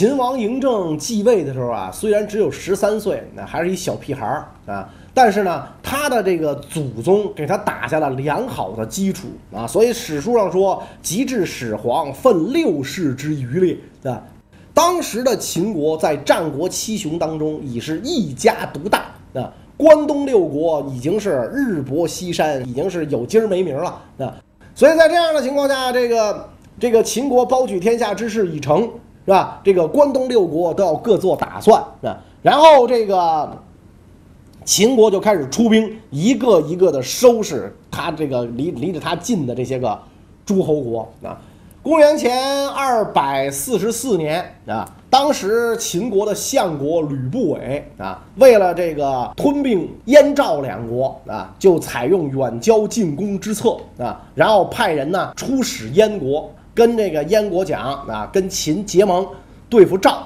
秦王嬴政继位的时候啊，虽然只有十三岁，那还是一小屁孩儿啊，但是呢，他的这个祖宗给他打下了良好的基础啊，所以史书上说“及至始皇，奋六世之余力”啊。当时的秦国在战国七雄当中已是一家独大啊，关东六国已经是日薄西山，已经是有今儿没名了啊。所以在这样的情况下，这个这个秦国包举天下之势已成，是吧？这个关东六国都要各做打算啊。然后这个秦国就开始出兵，一个一个的收拾他这个离离着他近的这些个诸侯国啊。公元前二百四十四年啊，当时秦国的相国吕不韦啊，为了这个吞并燕赵两国啊，就采用远交近攻之策啊，然后派人呢出使燕国，跟这个燕国讲啊，跟秦结盟对付赵，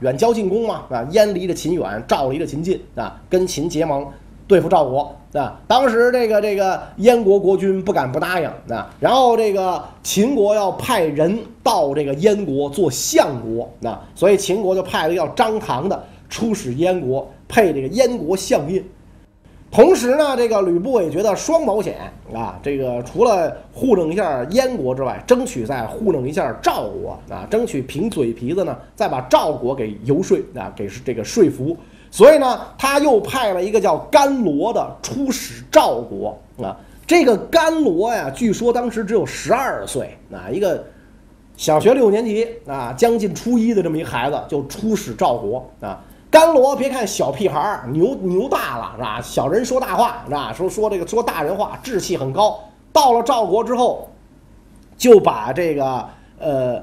远交近攻嘛啊，燕离着秦远，赵离着秦近啊，跟秦结盟。对付赵国啊，当时这个这个燕国国君不敢不答应啊，然后这个秦国要派人到这个燕国做相国啊，所以秦国就派了叫张唐的出使燕国，配这个燕国相印。同时呢，这个吕不韦觉得双保险啊，这个除了糊弄一下燕国之外，争取再糊弄一下赵国啊，争取凭嘴皮子呢，再把赵国给游说啊，给这个说服。所以呢，他又派了一个叫甘罗的出使赵国啊。这个甘罗呀，据说当时只有十二岁啊，一个小学六年级啊，将近初一的这么一孩子就出使赵国啊。甘罗别看小屁孩儿，牛牛大了是吧？小人说大话是吧？说说这个说大人话，志气很高。到了赵国之后，就把这个呃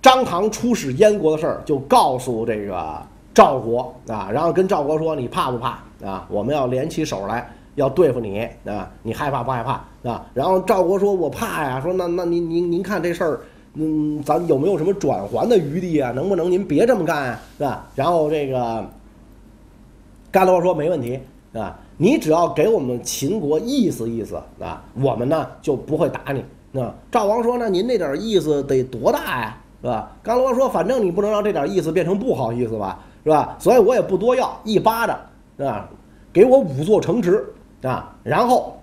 张唐出使燕国的事儿就告诉这个。赵国啊，然后跟赵国说：“你怕不怕啊？我们要联起手来，要对付你啊！你害怕不害怕啊？”然后赵国说：“我怕呀。”说：“那那您您您看这事儿，嗯，咱有没有什么转还的余地啊？能不能您别这么干啊？是吧？”然后这个甘罗说：“没问题啊，你只要给我们秦国意思意思啊，我们呢就不会打你。”那赵王说：“那您那点意思得多大呀？是吧？”甘罗说：“反正你不能让这点意思变成不好意思吧？”是吧？所以我也不多要，一巴掌啊，给我五座城池啊，然后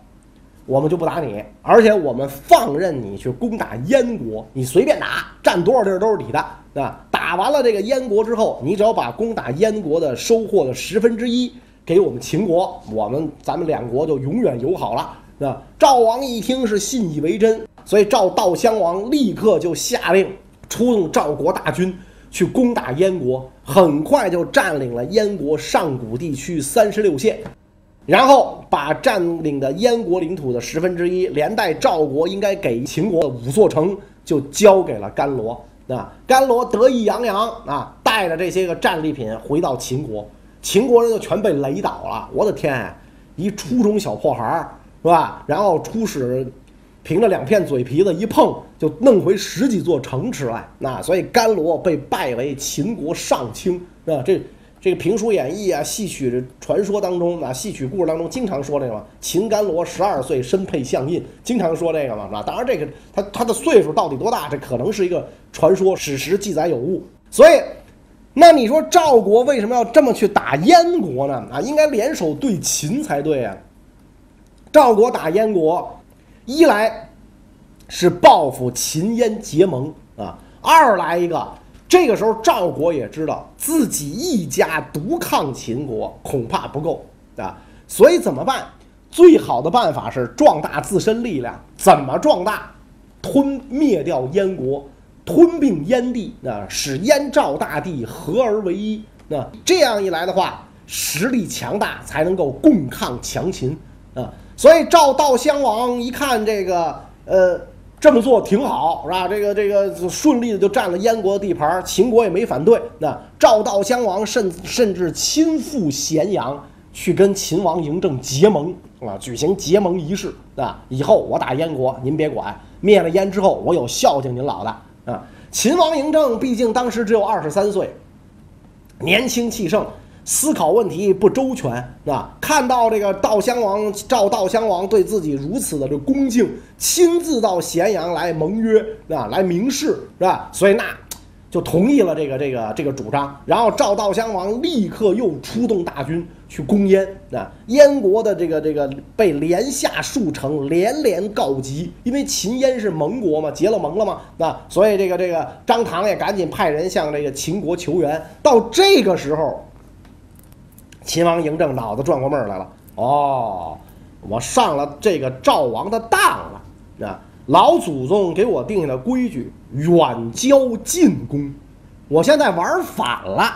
我们就不打你，而且我们放任你去攻打燕国，你随便打，占多少地儿都是你的啊。打完了这个燕国之后，你只要把攻打燕国的收获的十分之一给我们秦国，我们咱们两国就永远友好了啊。赵王一听是信以为真，所以赵悼襄王立刻就下令出动赵国大军。去攻打燕国，很快就占领了燕国上古地区三十六县，然后把占领的燕国领土的十分之一，连带赵国应该给秦国的五座城，就交给了甘罗。啊，甘罗得意洋洋啊，带着这些个战利品回到秦国，秦国人就全被雷倒了。我的天，一初中小破孩儿是吧？然后出使。凭着两片嘴皮子一碰，就弄回十几座城池来。那所以甘罗被拜为秦国上卿啊。这这个评书演义啊，戏曲传说当中啊，戏曲故事当中经常说这个嘛。秦甘罗十二岁身配相印，经常说这个嘛，是吧？当然这个他他的岁数到底多大，这可能是一个传说，史实记载有误。所以，那你说赵国为什么要这么去打燕国呢？啊，应该联手对秦才对啊。赵国打燕国。一来是报复秦燕结盟啊，二来一个，这个时候赵国也知道自己一家独抗秦国恐怕不够啊，所以怎么办？最好的办法是壮大自身力量。怎么壮大？吞灭掉燕国，吞并燕地啊，使燕赵大地合而为一。那这样一来的话，实力强大，才能够共抗强秦啊。所以赵悼襄王一看这个，呃，这么做挺好，是吧？这个这个顺利的就占了燕国的地盘，秦国也没反对。那赵悼襄王甚甚至亲赴咸阳去跟秦王嬴政结盟啊，举行结盟仪式啊。以后我打燕国，您别管；灭了燕之后，我有孝敬您老的啊。秦王嬴政毕竟当时只有二十三岁，年轻气盛。思考问题不周全啊！看到这个悼襄王赵悼襄王对自己如此的这恭敬，亲自到咸阳来盟约啊，来明示是吧？所以那就同意了这个这个这个主张。然后赵悼襄王立刻又出动大军去攻燕啊，燕国的这个这个被连下数城，连连告急，因为秦燕是盟国嘛，结了盟了嘛，那所以这个这个张唐也赶紧派人向这个秦国求援。到这个时候，秦王嬴政脑子转过味儿来了，哦，我上了这个赵王的当了啊！老祖宗给我定下的规矩，远交近攻，我现在玩反了，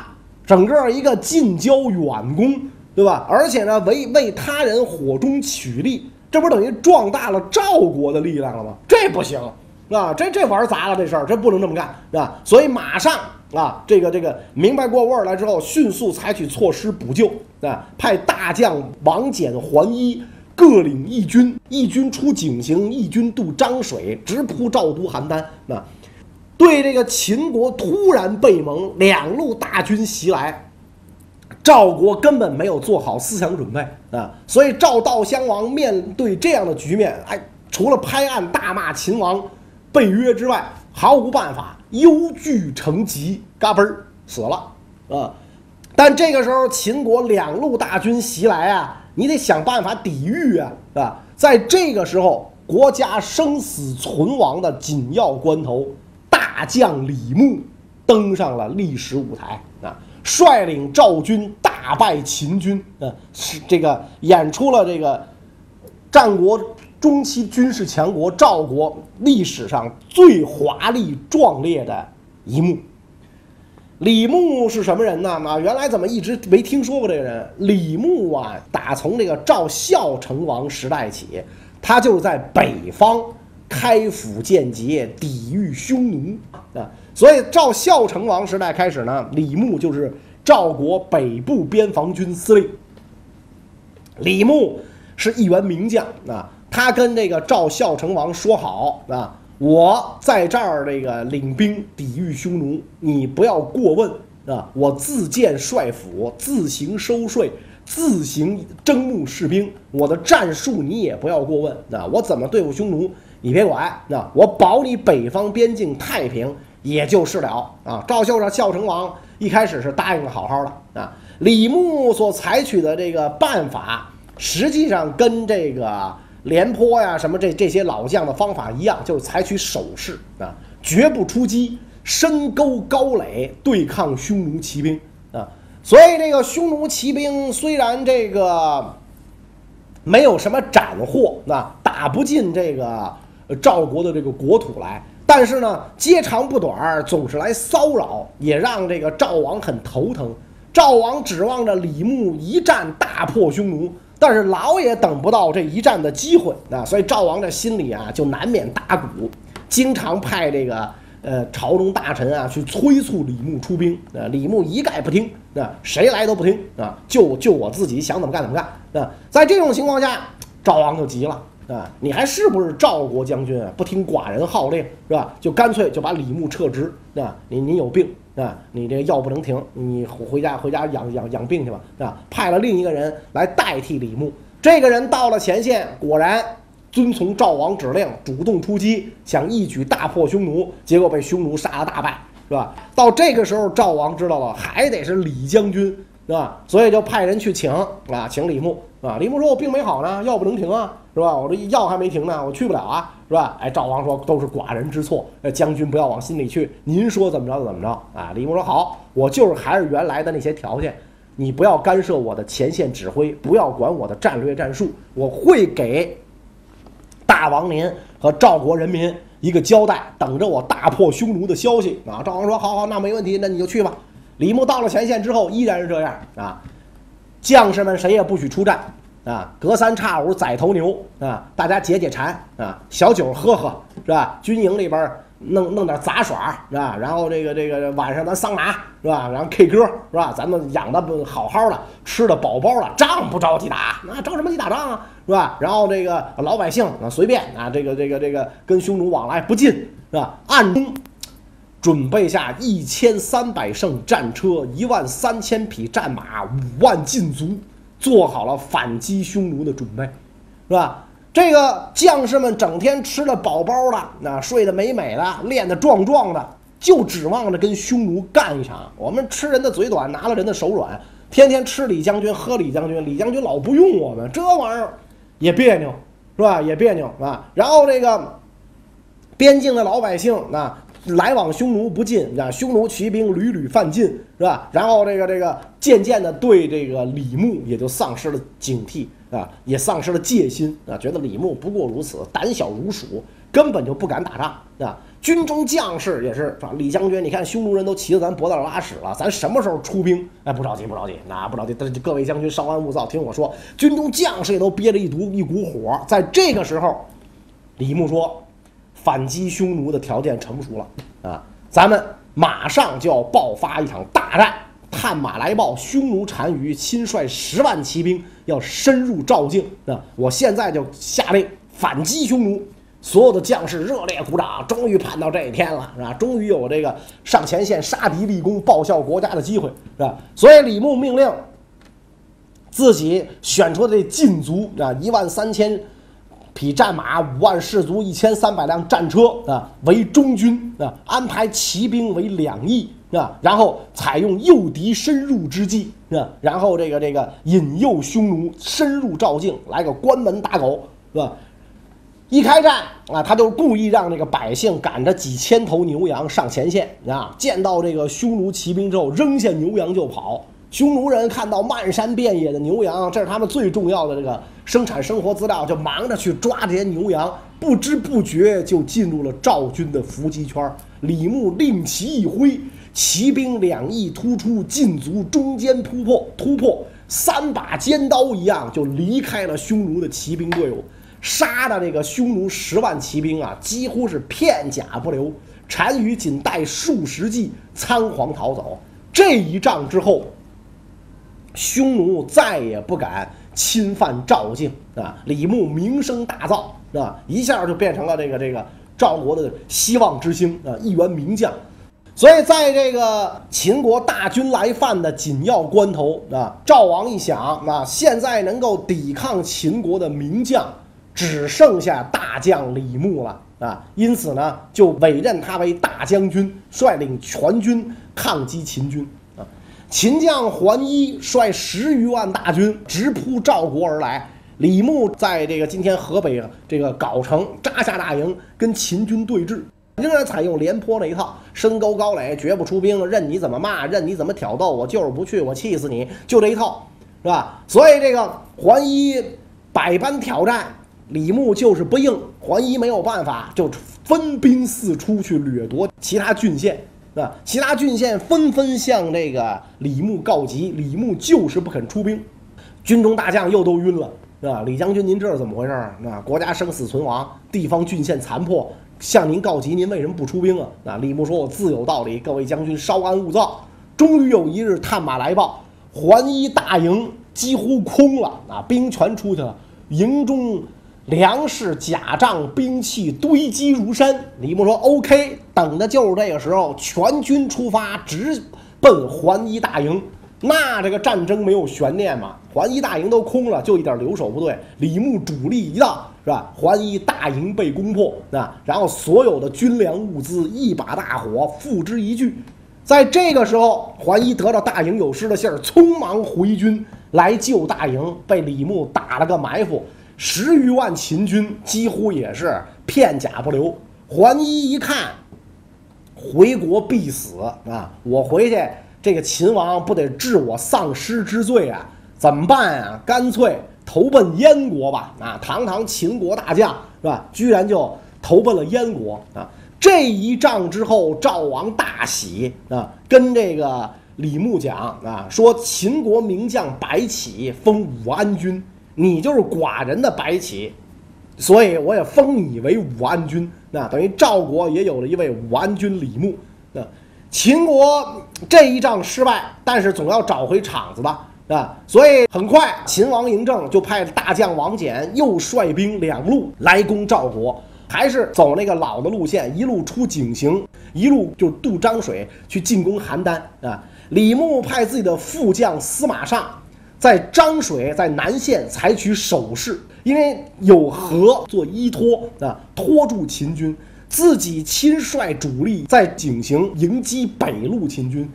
整个一个近交远攻，对吧？而且呢，为为他人火中取栗，这不等于壮大了赵国的力量了吗？这不行啊！这这玩砸了这事儿，这不能这么干，是吧？所以马上啊，这个这个明白过味儿来之后，迅速采取措施补救啊，派大将王翦、桓伊。各领一军，一军出井陉，一军渡漳水，直扑赵都邯郸。那对这个秦国突然被蒙，两路大军袭来，赵国根本没有做好思想准备啊！所以赵悼襄王面对这样的局面，哎，除了拍案大骂秦王背约之外，毫无办法，忧惧成疾，嘎嘣儿死了啊！但这个时候，秦国两路大军袭来啊！你得想办法抵御啊，是吧？在这个时候，国家生死存亡的紧要关头，大将李牧登上了历史舞台啊，率领赵军大败秦军啊，是这个演出了这个战国中期军事强国赵国历史上最华丽壮烈的一幕。李牧是什么人呢？啊，原来怎么一直没听说过这个人？李牧啊，打从这个赵孝成王时代起，他就是在北方开府建节，抵御匈奴啊。所以赵孝成王时代开始呢，李牧就是赵国北部边防军司令。李牧是一员名将啊，他跟这个赵孝成王说好啊。我在这儿这个领兵抵御匈奴，你不要过问啊！我自建帅府，自行收税，自行征募士兵。我的战术你也不要过问啊！我怎么对付匈奴，你别管啊！我保你北方边境太平，也就是了啊！赵孝成孝成王一开始是答应的好好的啊。李牧所采取的这个办法，实际上跟这个。廉颇呀，什么这这些老将的方法一样，就是采取守势啊，绝不出击，深沟高垒对抗匈奴骑兵啊。所以这个匈奴骑兵虽然这个没有什么斩获，那打不进这个赵国的这个国土来，但是呢，接长不短，总是来骚扰，也让这个赵王很头疼。赵王指望着李牧一战大破匈奴。但是老也等不到这一战的机会啊，所以赵王这心里啊就难免打鼓，经常派这个呃朝中大臣啊去催促李牧出兵啊，李牧一概不听啊，谁来都不听啊，就就我自己想怎么干怎么干啊。在这种情况下，赵王就急了啊，你还是不是赵国将军啊？不听寡人号令是吧？就干脆就把李牧撤职啊，你你有病。啊，你这个药不能停，你回家回家养养养病去吧，啊，派了另一个人来代替李牧。这个人到了前线，果然遵从赵王指令，主动出击，想一举大破匈奴，结果被匈奴杀了大败，是吧？到这个时候，赵王知道了，还得是李将军，是吧？所以就派人去请啊，请李牧，啊，李牧说：“我病没好呢，药不能停啊，是吧？我这药还没停呢，我去不了啊。”是吧？哎，赵王说都是寡人之错，呃，将军不要往心里去。您说怎么着怎么着啊？李牧说好，我就是还是原来的那些条件，你不要干涉我的前线指挥，不要管我的战略战术，我会给大王您和赵国人民一个交代，等着我大破匈奴的消息啊！赵王说好好，那没问题，那你就去吧。李牧到了前线之后，依然是这样啊，将士们谁也不许出战。啊，隔三差五宰头牛啊，大家解解馋啊，小酒喝喝是吧？军营里边弄弄点杂耍是吧？然后这个这个晚上咱桑拿是吧？然后 K 歌是吧？咱们养的好好的，吃的饱饱的，仗不着急打，那着什么急打仗啊是吧？然后这个老百姓啊随便啊，这个这个这个跟匈奴往来不近是吧？暗中准备下一千三百乘战车，一万三千匹战马，五万禁卒。做好了反击匈奴的准备，是吧？这个将士们整天吃的饱饱的，那睡得美美的，练得壮壮的，就指望着跟匈奴干一场。我们吃人的嘴短，拿了人的手软，天天吃李将军，喝李将军，李将军老不用我们，这玩意儿也别扭，是吧？也别扭啊。然后这个边境的老百姓啊。来往匈奴不进，啊，匈奴骑兵屡屡犯禁，是吧？然后这个这个渐渐的对这个李牧也就丧失了警惕啊，也丧失了戒心啊，觉得李牧不过如此，胆小如鼠，根本就不敢打仗啊。军中将士也是，啊？李将军，你看匈奴人都骑着咱脖子上拉屎了，咱什么时候出兵？哎，不着急，不着急，那不着急。各位将军稍安勿躁，听我说，军中将士也都憋着一股一股火。在这个时候，李牧说。反击匈奴的条件成熟了啊！咱们马上就要爆发一场大战。探马来报，匈奴单于亲率十万骑兵要深入赵境啊！我现在就下令反击匈奴。所有的将士热烈鼓掌，终于盼到这一天了，是吧？终于有这个上前线杀敌立功、报效国家的机会，是吧？所以李牧命令自己选出的这禁卒啊，一万三千。匹战马五万，士卒一千三百辆战车啊，为中军啊，安排骑兵为两翼啊，然后采用诱敌深入之计啊，然后这个这个引诱匈奴深入赵境，来个关门打狗，是吧？一开战啊，他就故意让这个百姓赶着几千头牛羊上前线啊，见到这个匈奴骑兵之后，扔下牛羊就跑。匈奴人看到漫山遍野的牛羊，这是他们最重要的这个生产生活资料，就忙着去抓这些牛羊，不知不觉就进入了赵军的伏击圈。李牧令旗一挥，骑兵两翼突出，禁足中间突破，突破三把尖刀一样就离开了匈奴的骑兵队伍，杀的这个匈奴十万骑兵啊，几乎是片甲不留，单于仅带数十骑仓皇逃走。这一仗之后。匈奴再也不敢侵犯赵境啊！李牧名声大噪啊，一下就变成了这个这个赵国的希望之星啊，一员名将。所以在这个秦国大军来犯的紧要关头啊，赵王一想啊，现在能够抵抗秦国的名将只剩下大将李牧了啊，因此呢，就委任他为大将军，率领全军抗击秦军。秦将桓伊率十余万大军直扑赵国而来，李牧在这个今天河北这个藁城扎下大营，跟秦军对峙，仍然采用廉颇那一套，深沟高垒，绝不出兵，任你怎么骂，任你怎么挑逗，我就是不去，我气死你，就这一套，是吧？所以这个桓伊百般挑战，李牧就是不应，桓伊没有办法，就分兵四出去掠夺其他郡县。啊，其他郡县纷纷向这个李牧告急，李牧就是不肯出兵，军中大将又都晕了，是吧？李将军，您这是怎么回事儿？啊，国家生死存亡，地方郡县残破，向您告急，您为什么不出兵啊？啊，李牧说：“我自有道理，各位将军稍安勿躁。”终于有一日，探马来报，桓伊大营几乎空了，啊，兵全出去了，营中。粮食、甲仗、兵器堆积如山。李牧说：“OK，等的就是这个时候，全军出发，直奔桓伊大营。那这个战争没有悬念嘛？桓伊大营都空了，就一点留守部队。李牧主力一到，是吧？桓伊大营被攻破，啊，然后所有的军粮物资一把大火付之一炬。在这个时候，桓伊得到大营有失的信儿，匆忙回军来救大营，被李牧打了个埋伏。”十余万秦军几乎也是片甲不留。桓伊一看，回国必死啊！我回去，这个秦王不得治我丧失之罪啊？怎么办啊？干脆投奔燕国吧！啊，堂堂秦国大将是吧？居然就投奔了燕国啊！这一仗之后，赵王大喜啊，跟这个李牧讲啊，说秦国名将白起封武安君。你就是寡人的白起，所以我也封你为武安君。那等于赵国也有了一位武安君李牧。那秦国这一仗失败，但是总要找回场子吧？啊，所以很快秦王嬴政就派大将王翦又率兵两路来攻赵国，还是走那个老的路线，一路出井陉，一路就渡漳水去进攻邯郸。啊，李牧派自己的副将司马尚。在漳水在南线采取守势，因为有河做依托啊，拖住秦军。自己亲率主力在井陉迎击北路秦军。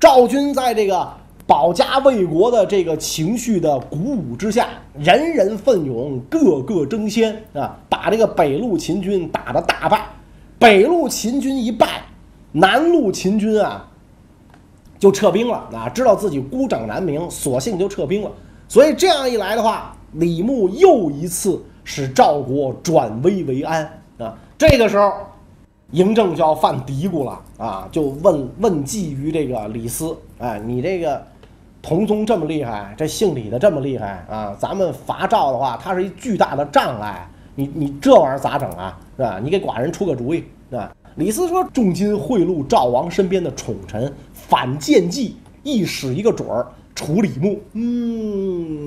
赵军在这个保家卫国的这个情绪的鼓舞之下，人人奋勇，个个争先啊，把这个北路秦军打得大败。北路秦军一败，南路秦军啊就撤兵了啊，知道自己孤掌难鸣，索性就撤兵了。所以这样一来的话，李牧又一次使赵国转危为安啊。这个时候。嬴政就要犯嘀咕了啊，就问问计于这个李斯，哎，你这个同宗这么厉害，这姓李的这么厉害啊，咱们伐赵的话，他是一巨大的障碍，你你这玩意儿咋整啊？是吧？你给寡人出个主意，是吧？李斯说：“重金贿赂赵王身边的宠臣，反间计，一使一个准儿，除李牧。”嗯，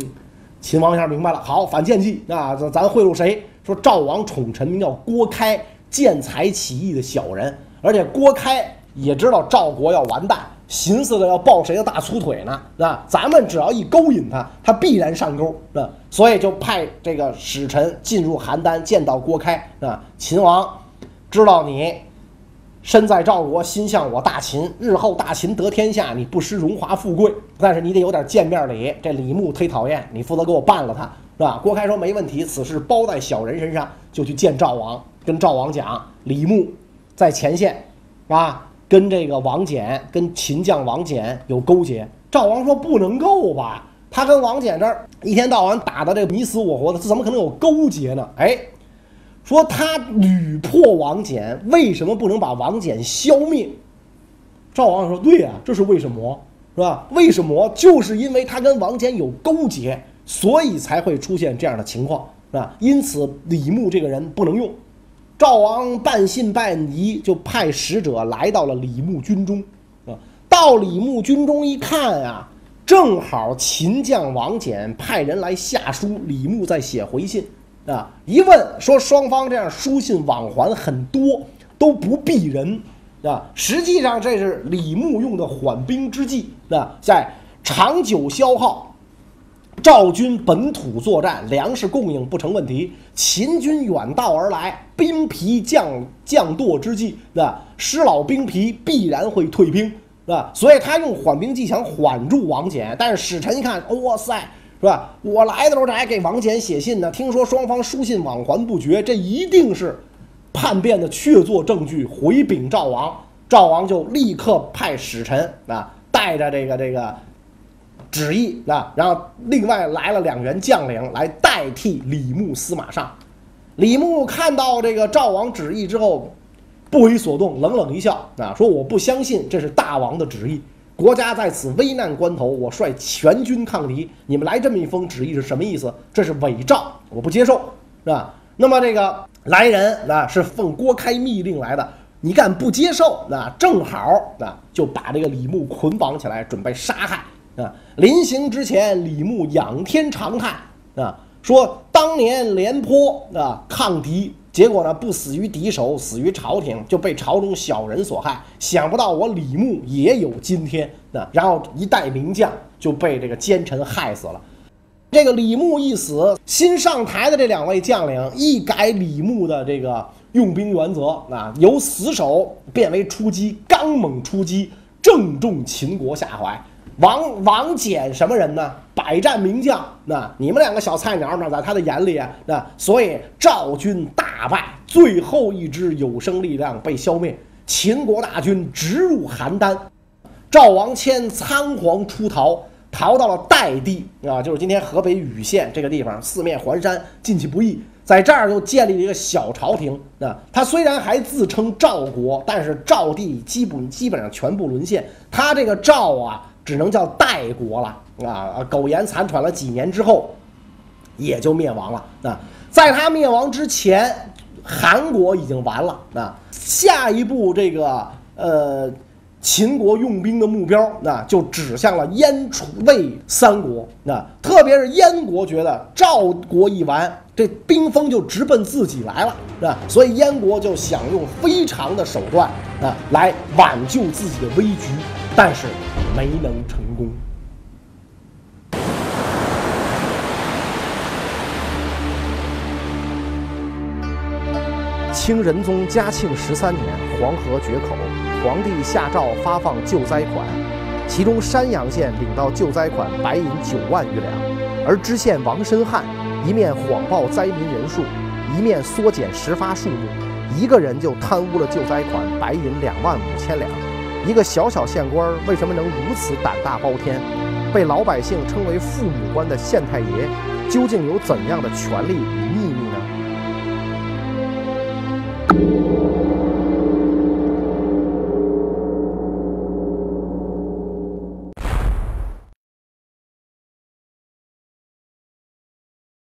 秦王一下明白了，好，反间计啊，咱咱贿赂谁？说赵王宠臣名叫郭开。见财起意的小人，而且郭开也知道赵国要完蛋，寻思着要抱谁的大粗腿呢？啊？咱们只要一勾引他，他必然上钩，啊？所以就派这个使臣进入邯郸，见到郭开，啊，秦王知道你身在赵国，心向我大秦，日后大秦得天下，你不失荣华富贵，但是你得有点见面礼。这李牧忒讨厌，你负责给我办了他，是吧？郭开说没问题，此事包在小人身上，就去见赵王。跟赵王讲，李牧在前线，啊，跟这个王翦，跟秦将王翦有勾结。赵王说不能够吧，他跟王翦这儿一天到晚打的这你死我活的，这怎么可能有勾结呢？哎，说他屡破王翦，为什么不能把王翦消灭？赵王说对呀，这是为什么？是吧？为什么？就是因为他跟王翦有勾结，所以才会出现这样的情况，是吧？因此李牧这个人不能用。赵王半信半疑，就派使者来到了李牧军中，啊，到李牧军中一看啊，正好秦将王翦派人来下书，李牧在写回信，啊，一问说双方这样书信往还很多，都不避人，啊，实际上这是李牧用的缓兵之计，啊，在长久消耗。赵军本土作战，粮食供应不成问题。秦军远道而来，兵疲将将惰之际，那失老兵疲，必然会退兵，是吧？所以他用缓兵计想缓住王翦。但是使臣一看，哇塞，是吧？我来的时候这还给王翦写信呢。听说双方书信往还不绝，这一定是叛变的确凿证据，回禀赵王。赵王就立刻派使臣啊，带着这个这个。旨意啊，然后另外来了两员将领来代替李牧司马上。李牧看到这个赵王旨意之后，不为所动，冷冷一笑啊，说：“我不相信这是大王的旨意。国家在此危难关头，我率全军抗敌，你们来这么一封旨意是什么意思？这是伪诏，我不接受，是吧？那么这个来人啊，是奉郭开密令来的，你敢不接受？那正好啊，就把这个李牧捆绑起来，准备杀害。”啊！临行之前，李牧仰天长叹啊，说当年廉颇啊抗敌，结果呢不死于敌手，死于朝廷，就被朝中小人所害。想不到我李牧也有今天那！然后一代名将就被这个奸臣害死了。这个李牧一死，新上台的这两位将领一改李牧的这个用兵原则啊，由死守变为出击，刚猛出击，正中秦国下怀。王王翦什么人呢？百战名将。那你们两个小菜鸟，那在他的眼里啊，那所以赵军大败，最后一支有生力量被消灭，秦国大军直入邯郸，赵王谦仓皇出逃，逃到了代地啊，就是今天河北禹县这个地方，四面环山，进去不易，在这儿又建立了一个小朝廷。啊，他虽然还自称赵国，但是赵地基本基本上全部沦陷，他这个赵啊。只能叫代国了啊！苟延残喘了几年之后，也就灭亡了啊！在他灭亡之前，韩国已经完了啊！下一步这个呃，秦国用兵的目标，那就指向了燕、楚、魏三国啊！特别是燕国觉得赵国一完，这兵锋就直奔自己来了啊！所以燕国就想用非常的手段啊，来挽救自己的危局。但是没能成功。清仁宗嘉庆十三年，黄河决口，皇帝下诏发放救灾款，其中山阳县领到救灾款白银九万余两，而知县王申汉一面谎报灾民人数，一面缩减实发数目，一个人就贪污了救灾款白银两万五千两。一个小小县官为什么能如此胆大包天？被老百姓称为父母官的县太爷，究竟有怎样的权利与秘密？